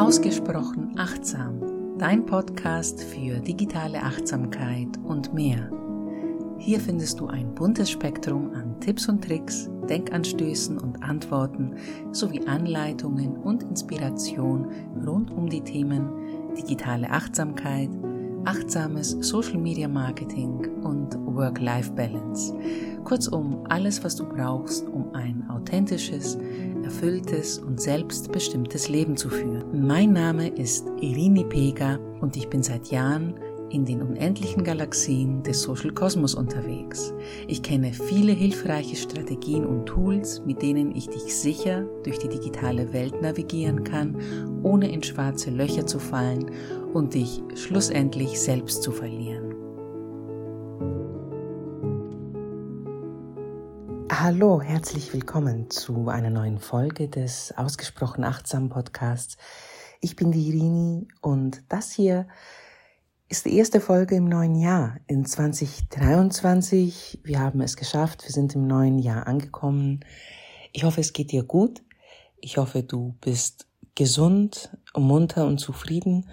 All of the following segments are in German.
Ausgesprochen achtsam, dein Podcast für digitale Achtsamkeit und mehr. Hier findest du ein buntes Spektrum an Tipps und Tricks, Denkanstößen und Antworten sowie Anleitungen und Inspiration rund um die Themen digitale Achtsamkeit, achtsames Social Media Marketing und Work-Life-Balance. Kurzum, alles, was du brauchst, um ein authentisches, erfülltes und selbstbestimmtes Leben zu führen. Mein Name ist Irini Pega und ich bin seit Jahren in den unendlichen Galaxien des Social Kosmos unterwegs. Ich kenne viele hilfreiche Strategien und Tools, mit denen ich dich sicher durch die digitale Welt navigieren kann, ohne in schwarze Löcher zu fallen und dich schlussendlich selbst zu verlieren. Hallo, herzlich willkommen zu einer neuen Folge des Ausgesprochen Achtsam Podcasts. Ich bin die Irini und das hier die erste Folge im neuen Jahr, in 2023. Wir haben es geschafft, wir sind im neuen Jahr angekommen. Ich hoffe, es geht dir gut. Ich hoffe, du bist gesund, munter und zufrieden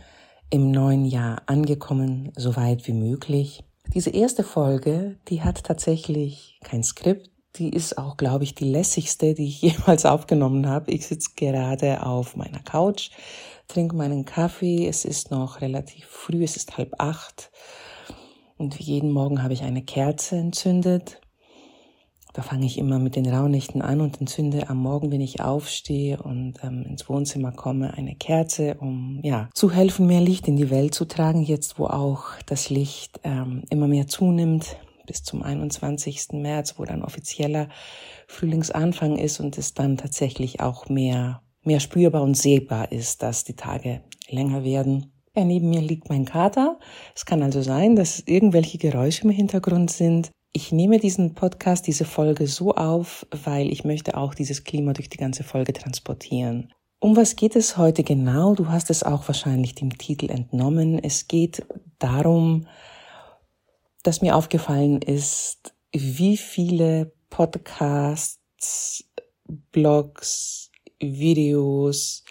im neuen Jahr angekommen, so weit wie möglich. Diese erste Folge, die hat tatsächlich kein Skript. Die ist auch, glaube ich, die lässigste, die ich jemals aufgenommen habe. Ich sitze gerade auf meiner Couch, trinke meinen Kaffee. Es ist noch relativ früh, es ist halb acht. Und wie jeden Morgen habe ich eine Kerze entzündet. Da fange ich immer mit den Raunächten an und entzünde am Morgen, wenn ich aufstehe und ähm, ins Wohnzimmer komme, eine Kerze, um ja zu helfen, mehr Licht in die Welt zu tragen. Jetzt, wo auch das Licht ähm, immer mehr zunimmt, bis zum 21. März, wo dann offizieller Frühlingsanfang ist und es dann tatsächlich auch mehr mehr spürbar und sehbar ist, dass die Tage länger werden. Ja, neben mir liegt mein Kater. Es kann also sein, dass irgendwelche Geräusche im Hintergrund sind. Ich nehme diesen Podcast, diese Folge so auf, weil ich möchte auch dieses Klima durch die ganze Folge transportieren. Um was geht es heute genau? Du hast es auch wahrscheinlich dem Titel entnommen. Es geht darum, dass mir aufgefallen ist, wie viele Podcasts, Blogs, Videos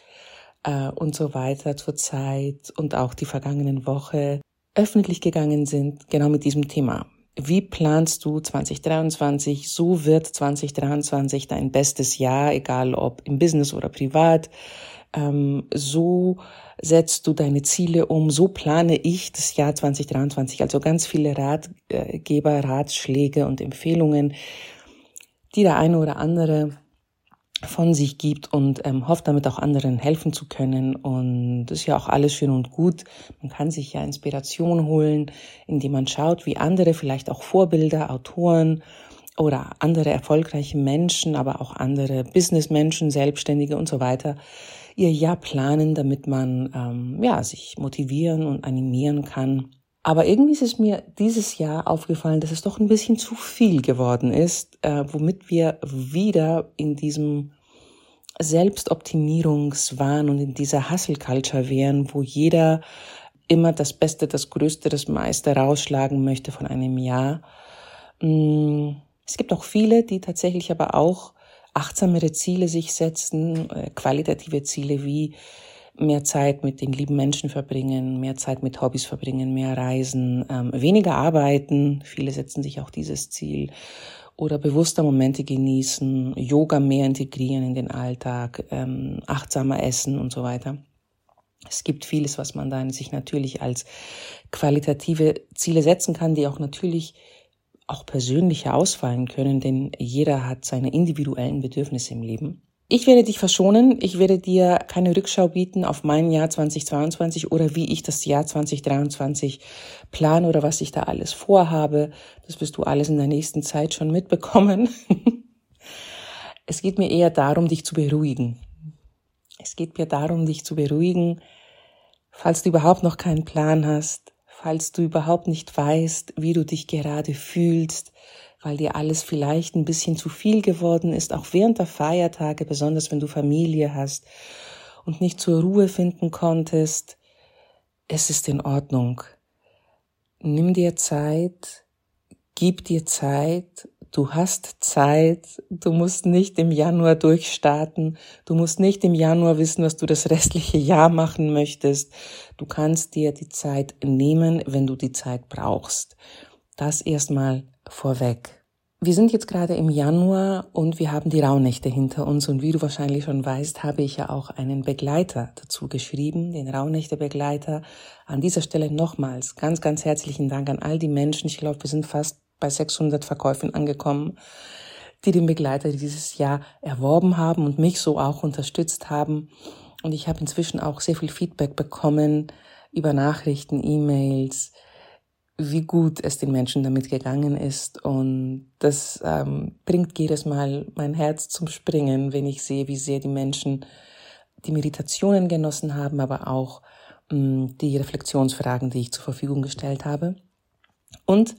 äh, und so weiter zurzeit und auch die vergangenen Woche öffentlich gegangen sind, genau mit diesem Thema. Wie planst du 2023? So wird 2023 dein bestes Jahr, egal ob im Business oder privat. Ähm, so setzt du deine Ziele um. So plane ich das Jahr 2023. Also ganz viele Ratgeber, Ratschläge und Empfehlungen, die der eine oder andere von sich gibt und ähm, hofft damit auch anderen helfen zu können. Und das ist ja auch alles schön und gut. Man kann sich ja Inspiration holen, indem man schaut, wie andere, vielleicht auch Vorbilder, Autoren oder andere erfolgreiche Menschen, aber auch andere Businessmenschen, Selbstständige und so weiter, ihr Jahr planen, damit man ähm, ja sich motivieren und animieren kann. Aber irgendwie ist es mir dieses Jahr aufgefallen, dass es doch ein bisschen zu viel geworden ist, äh, womit wir wieder in diesem Selbstoptimierungswahn und in dieser Hustle-Culture wären, wo jeder immer das Beste, das Größte, das meiste rausschlagen möchte von einem Jahr. Mm, es gibt auch viele, die tatsächlich aber auch achtsamere Ziele sich setzen, äh, qualitative Ziele wie mehr Zeit mit den lieben Menschen verbringen, mehr Zeit mit Hobbys verbringen, mehr reisen, ähm, weniger arbeiten. Viele setzen sich auch dieses Ziel oder bewusster Momente genießen, Yoga mehr integrieren in den Alltag, ähm, achtsamer essen und so weiter. Es gibt vieles, was man dann sich natürlich als qualitative Ziele setzen kann, die auch natürlich auch persönlicher ausfallen können, denn jeder hat seine individuellen Bedürfnisse im Leben. Ich werde dich verschonen. Ich werde dir keine Rückschau bieten auf mein Jahr 2022 oder wie ich das Jahr 2023 plane oder was ich da alles vorhabe. Das wirst du alles in der nächsten Zeit schon mitbekommen. es geht mir eher darum, dich zu beruhigen. Es geht mir darum, dich zu beruhigen, falls du überhaupt noch keinen Plan hast, falls du überhaupt nicht weißt, wie du dich gerade fühlst, weil dir alles vielleicht ein bisschen zu viel geworden ist, auch während der Feiertage, besonders wenn du Familie hast und nicht zur Ruhe finden konntest. Es ist in Ordnung. Nimm dir Zeit, gib dir Zeit, Du hast Zeit, du musst nicht im Januar durchstarten, du musst nicht im Januar wissen, was du das restliche Jahr machen möchtest. Du kannst dir die Zeit nehmen, wenn du die Zeit brauchst. Das erstmal vorweg. Wir sind jetzt gerade im Januar und wir haben die Rauhnächte hinter uns und wie du wahrscheinlich schon weißt, habe ich ja auch einen Begleiter dazu geschrieben, den Rauhnächte-Begleiter. An dieser Stelle nochmals ganz, ganz herzlichen Dank an all die Menschen. Ich glaube, wir sind fast bei 600 Verkäufen angekommen, die den Begleiter dieses Jahr erworben haben und mich so auch unterstützt haben. Und ich habe inzwischen auch sehr viel Feedback bekommen über Nachrichten, E-Mails, wie gut es den Menschen damit gegangen ist. Und das ähm, bringt jedes Mal mein Herz zum Springen, wenn ich sehe, wie sehr die Menschen die Meditationen genossen haben, aber auch mh, die Reflexionsfragen, die ich zur Verfügung gestellt habe. Und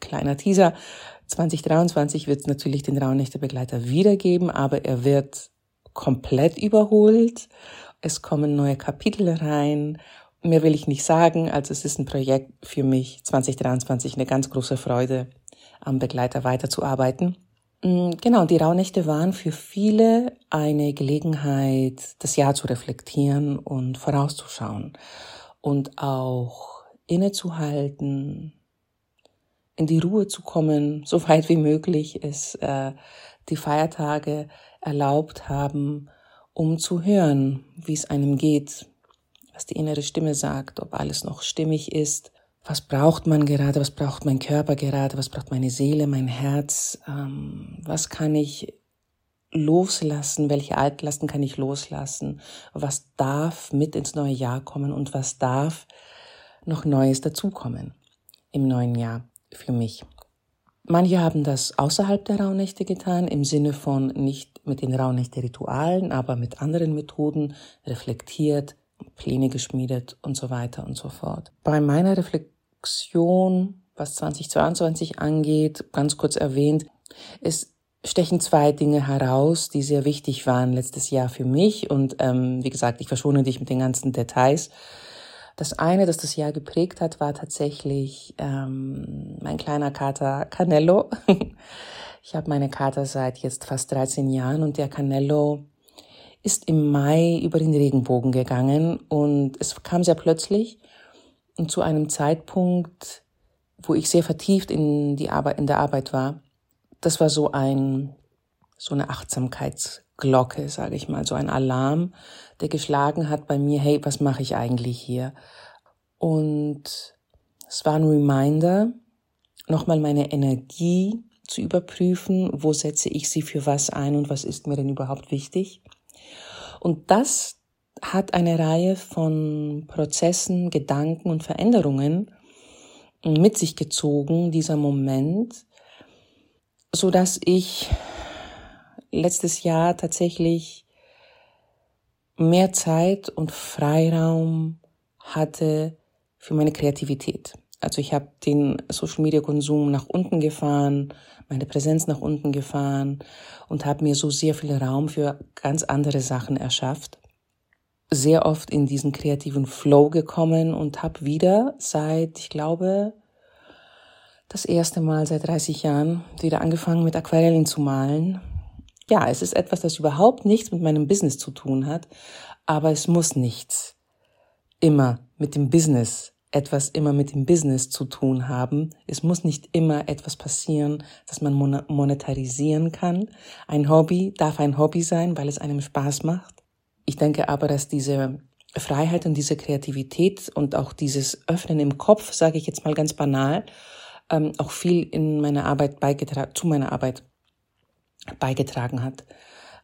kleiner Teaser. 2023 wird es natürlich den Rauhnächte-Begleiter wiedergeben, aber er wird komplett überholt. Es kommen neue Kapitel rein. Mehr will ich nicht sagen. Also es ist ein Projekt für mich 2023 eine ganz große Freude, am Begleiter weiterzuarbeiten. Mm, genau, die Rauhnächte waren für viele eine Gelegenheit, das Jahr zu reflektieren und vorauszuschauen und auch innezuhalten, in die Ruhe zu kommen, so weit wie möglich es äh, die Feiertage erlaubt haben, um zu hören, wie es einem geht, was die innere Stimme sagt, ob alles noch stimmig ist, was braucht man gerade, was braucht mein Körper gerade, was braucht meine Seele, mein Herz, ähm, was kann ich loslassen, welche Altlasten kann ich loslassen, was darf mit ins neue Jahr kommen und was darf noch Neues dazukommen im neuen Jahr für mich. Manche haben das außerhalb der Rauhnächte getan, im Sinne von nicht mit den Rauhnächte-Ritualen, aber mit anderen Methoden reflektiert, Pläne geschmiedet und so weiter und so fort. Bei meiner Reflexion, was 2022 angeht, ganz kurz erwähnt, es stechen zwei Dinge heraus, die sehr wichtig waren letztes Jahr für mich. Und ähm, wie gesagt, ich verschone dich mit den ganzen Details. Das eine, das das Jahr geprägt hat, war tatsächlich ähm, mein kleiner Kater Canello. ich habe meine Kater seit jetzt fast 13 Jahren und der Canello ist im Mai über den Regenbogen gegangen und es kam sehr plötzlich und zu einem Zeitpunkt, wo ich sehr vertieft in die Arbeit, in der Arbeit war. Das war so ein, so eine Achtsamkeitsglocke, sage ich mal, so ein Alarm, der geschlagen hat bei mir, hey, was mache ich eigentlich hier? Und es war ein Reminder, nochmal meine Energie zu überprüfen, wo setze ich sie für was ein und was ist mir denn überhaupt wichtig. Und das hat eine Reihe von Prozessen, Gedanken und Veränderungen mit sich gezogen, dieser Moment, so dass ich letztes Jahr tatsächlich mehr Zeit und Freiraum hatte für meine Kreativität. Also ich habe den Social Media Konsum nach unten gefahren, meine Präsenz nach unten gefahren und habe mir so sehr viel Raum für ganz andere Sachen erschafft. Sehr oft in diesen kreativen Flow gekommen und habe wieder seit, ich glaube, das erste Mal seit 30 Jahren wieder angefangen mit Aquarellen zu malen ja, es ist etwas, das überhaupt nichts mit meinem Business zu tun hat, aber es muss nichts immer mit dem Business etwas immer mit dem Business zu tun haben. Es muss nicht immer etwas passieren, das man monetarisieren kann. Ein Hobby darf ein Hobby sein, weil es einem Spaß macht. Ich denke aber, dass diese Freiheit und diese Kreativität und auch dieses Öffnen im Kopf, sage ich jetzt mal ganz banal, ähm, auch viel in meiner Arbeit beigetragen, zu meiner Arbeit beigetragen hat.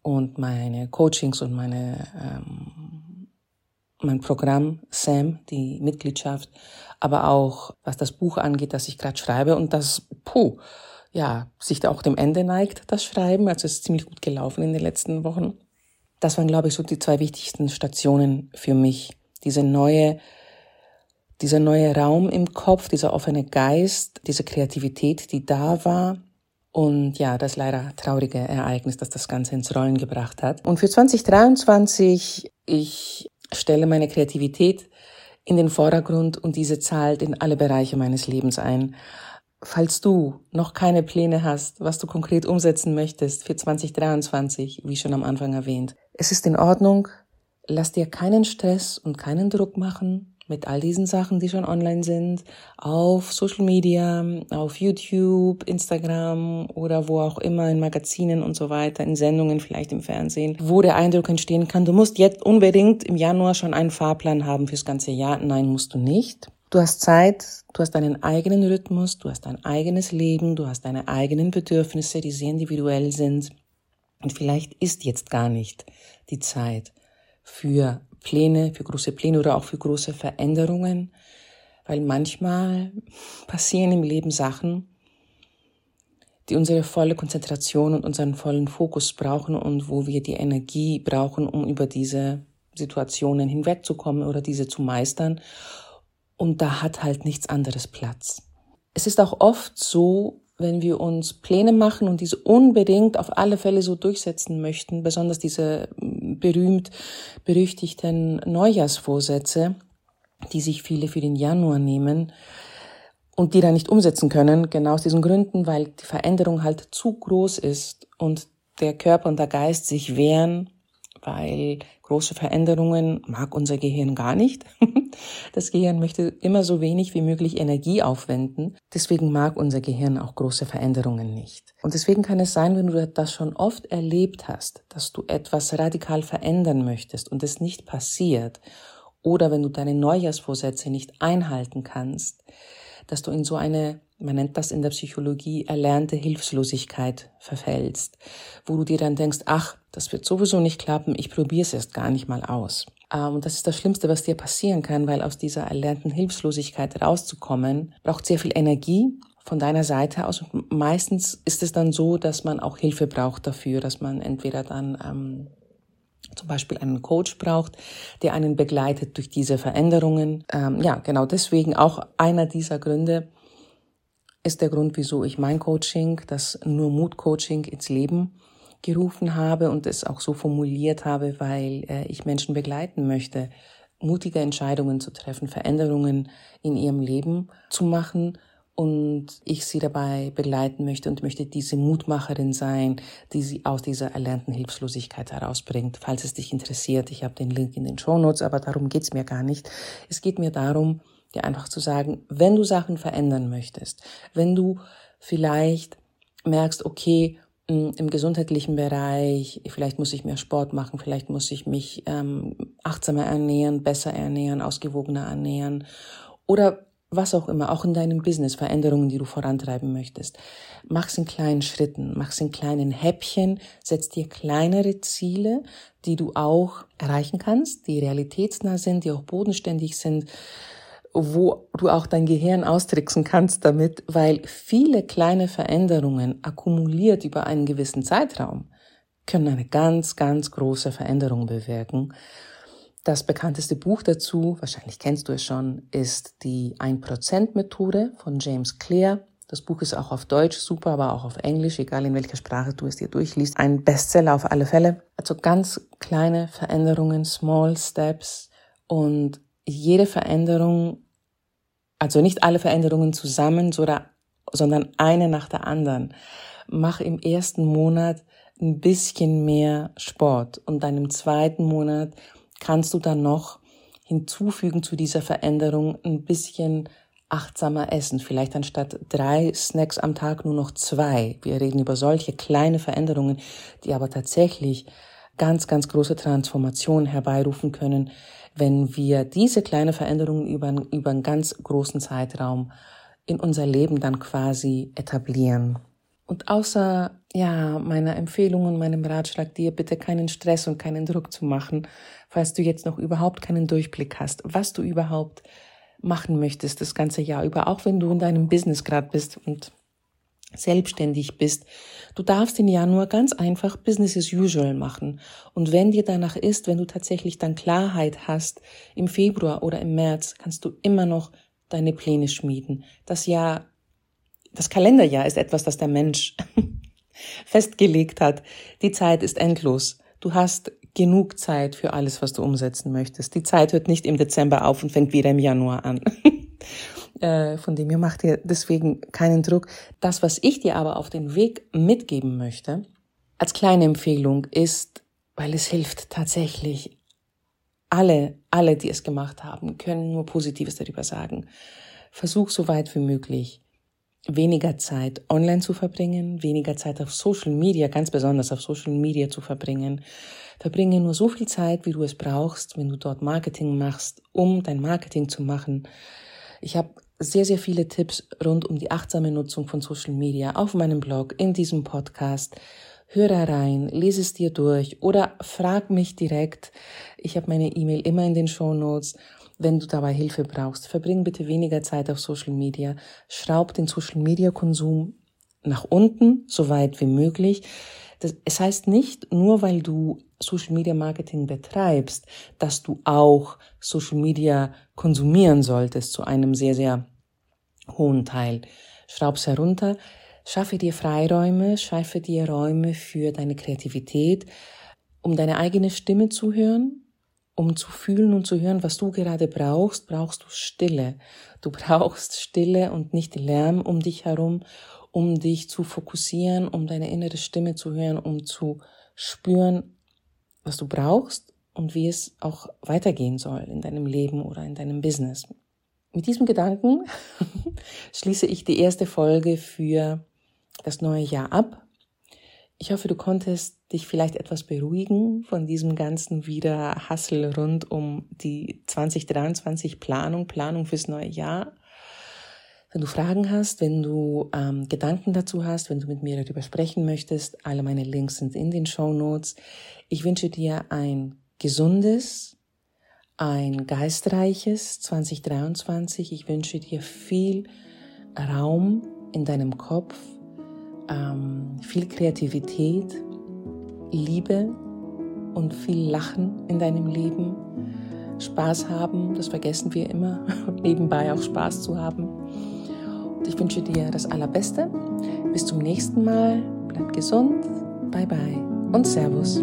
Und meine Coachings und meine, ähm, mein Programm SAM, die Mitgliedschaft, aber auch was das Buch angeht, das ich gerade schreibe und das, puh, ja, sich da auch dem Ende neigt, das Schreiben. Also es ist ziemlich gut gelaufen in den letzten Wochen. Das waren, glaube ich, so die zwei wichtigsten Stationen für mich. Diese neue, dieser neue Raum im Kopf, dieser offene Geist, diese Kreativität, die da war, und ja, das leider traurige Ereignis, das das Ganze ins Rollen gebracht hat. Und für 2023, ich stelle meine Kreativität in den Vordergrund und diese zahlt in alle Bereiche meines Lebens ein. falls du noch keine Pläne hast, was du konkret umsetzen möchtest für 2023, wie schon am Anfang erwähnt, es ist in Ordnung. Lass dir keinen Stress und keinen Druck machen mit all diesen Sachen, die schon online sind, auf Social Media, auf YouTube, Instagram oder wo auch immer, in Magazinen und so weiter, in Sendungen, vielleicht im Fernsehen, wo der Eindruck entstehen kann, du musst jetzt unbedingt im Januar schon einen Fahrplan haben fürs ganze Jahr. Nein, musst du nicht. Du hast Zeit, du hast deinen eigenen Rhythmus, du hast dein eigenes Leben, du hast deine eigenen Bedürfnisse, die sehr individuell sind. Und vielleicht ist jetzt gar nicht die Zeit für Pläne, für große Pläne oder auch für große Veränderungen, weil manchmal passieren im Leben Sachen, die unsere volle Konzentration und unseren vollen Fokus brauchen und wo wir die Energie brauchen, um über diese Situationen hinwegzukommen oder diese zu meistern und da hat halt nichts anderes Platz. Es ist auch oft so, wenn wir uns Pläne machen und diese unbedingt auf alle Fälle so durchsetzen möchten, besonders diese berühmt berüchtigten Neujahrsvorsätze, die sich viele für den Januar nehmen und die dann nicht umsetzen können, genau aus diesen Gründen, weil die Veränderung halt zu groß ist und der Körper und der Geist sich wehren, weil große Veränderungen mag unser Gehirn gar nicht. Das Gehirn möchte immer so wenig wie möglich Energie aufwenden. Deswegen mag unser Gehirn auch große Veränderungen nicht. Und deswegen kann es sein, wenn du das schon oft erlebt hast, dass du etwas radikal verändern möchtest und es nicht passiert, oder wenn du deine Neujahrsvorsätze nicht einhalten kannst, dass du in so eine, man nennt das in der Psychologie, erlernte Hilflosigkeit verfällst, wo du dir dann denkst, ach, das wird sowieso nicht klappen, ich probiere es erst gar nicht mal aus. Ähm, und das ist das Schlimmste, was dir passieren kann, weil aus dieser erlernten Hilflosigkeit rauszukommen, braucht sehr viel Energie von deiner Seite aus. Und meistens ist es dann so, dass man auch Hilfe braucht dafür, dass man entweder dann ähm, zum Beispiel einen Coach braucht, der einen begleitet durch diese Veränderungen. Ähm, ja, genau deswegen auch einer dieser Gründe ist der Grund, wieso ich mein Coaching, das nur Mut-Coaching ins Leben gerufen habe und es auch so formuliert habe, weil äh, ich Menschen begleiten möchte, mutige Entscheidungen zu treffen, Veränderungen in ihrem Leben zu machen und ich sie dabei begleiten möchte und möchte diese Mutmacherin sein, die sie aus dieser erlernten Hilflosigkeit herausbringt. Falls es dich interessiert, ich habe den Link in den Show Notes, aber darum geht's mir gar nicht. Es geht mir darum, dir einfach zu sagen, wenn du Sachen verändern möchtest, wenn du vielleicht merkst, okay, im gesundheitlichen Bereich, vielleicht muss ich mehr Sport machen, vielleicht muss ich mich ähm, achtsamer ernähren, besser ernähren, ausgewogener ernähren oder was auch immer, auch in deinem Business, Veränderungen, die du vorantreiben möchtest. Mach's in kleinen Schritten, mach's in kleinen Häppchen, setz dir kleinere Ziele, die du auch erreichen kannst, die realitätsnah sind, die auch bodenständig sind wo du auch dein Gehirn austricksen kannst damit, weil viele kleine Veränderungen akkumuliert über einen gewissen Zeitraum können eine ganz, ganz große Veränderung bewirken. Das bekannteste Buch dazu, wahrscheinlich kennst du es schon, ist die 1%-Methode von James Clear. Das Buch ist auch auf Deutsch super, aber auch auf Englisch, egal in welcher Sprache du es dir durchliest. Ein Bestseller auf alle Fälle. Also ganz kleine Veränderungen, Small Steps und jede Veränderung, also nicht alle Veränderungen zusammen, sondern eine nach der anderen. Mach im ersten Monat ein bisschen mehr Sport und dann im zweiten Monat kannst du dann noch hinzufügen zu dieser Veränderung ein bisschen achtsamer essen. Vielleicht anstatt drei Snacks am Tag nur noch zwei. Wir reden über solche kleine Veränderungen, die aber tatsächlich ganz, ganz große Transformationen herbeirufen können, wenn wir diese kleine Veränderungen über, über einen ganz großen Zeitraum in unser Leben dann quasi etablieren. Und außer ja, meiner Empfehlung und meinem Ratschlag, dir bitte keinen Stress und keinen Druck zu machen, falls du jetzt noch überhaupt keinen Durchblick hast, was du überhaupt machen möchtest das ganze Jahr über, auch wenn du in deinem Business gerade bist und selbstständig bist. Du darfst im Januar ganz einfach Business as usual machen. Und wenn dir danach ist, wenn du tatsächlich dann Klarheit hast, im Februar oder im März, kannst du immer noch deine Pläne schmieden. Das Jahr, das Kalenderjahr ist etwas, das der Mensch festgelegt hat. Die Zeit ist endlos. Du hast genug Zeit für alles, was du umsetzen möchtest. Die Zeit hört nicht im Dezember auf und fängt wieder im Januar an. Äh, von dem her macht dir deswegen keinen Druck. Das, was ich dir aber auf den Weg mitgeben möchte, als kleine Empfehlung ist, weil es hilft tatsächlich, alle, alle, die es gemacht haben, können nur Positives darüber sagen. Versuch so weit wie möglich, weniger Zeit online zu verbringen, weniger Zeit auf Social Media, ganz besonders auf Social Media zu verbringen. Verbringe nur so viel Zeit, wie du es brauchst, wenn du dort Marketing machst, um dein Marketing zu machen. Ich habe sehr, sehr viele Tipps rund um die achtsame Nutzung von Social Media auf meinem Blog, in diesem Podcast. Hör rein, lese es dir durch oder frag mich direkt. Ich habe meine E-Mail immer in den Show Notes. Wenn du dabei Hilfe brauchst, verbring bitte weniger Zeit auf Social Media. Schraub den Social Media Konsum nach unten, so weit wie möglich. Das, es heißt nicht, nur weil du Social Media Marketing betreibst, dass du auch Social Media konsumieren solltest zu einem sehr, sehr hohen Teil. Schraub's herunter, schaffe dir Freiräume, schaffe dir Räume für deine Kreativität, um deine eigene Stimme zu hören, um zu fühlen und zu hören, was du gerade brauchst, brauchst du Stille. Du brauchst Stille und nicht Lärm um dich herum, um dich zu fokussieren, um deine innere Stimme zu hören, um zu spüren, was du brauchst und wie es auch weitergehen soll in deinem Leben oder in deinem Business. Mit diesem Gedanken schließe ich die erste Folge für das neue Jahr ab. Ich hoffe, du konntest dich vielleicht etwas beruhigen von diesem ganzen Wiederhassel rund um die 2023 Planung, Planung fürs neue Jahr. Wenn du Fragen hast, wenn du ähm, Gedanken dazu hast, wenn du mit mir darüber sprechen möchtest, alle meine Links sind in den Show Notes. Ich wünsche dir ein gesundes, ein geistreiches 2023. Ich wünsche dir viel Raum in deinem Kopf, ähm, viel Kreativität, Liebe und viel Lachen in deinem Leben. Spaß haben, das vergessen wir immer, nebenbei auch Spaß zu haben. Und ich wünsche dir das Allerbeste. Bis zum nächsten Mal. Bleib gesund. Bye bye und Servus.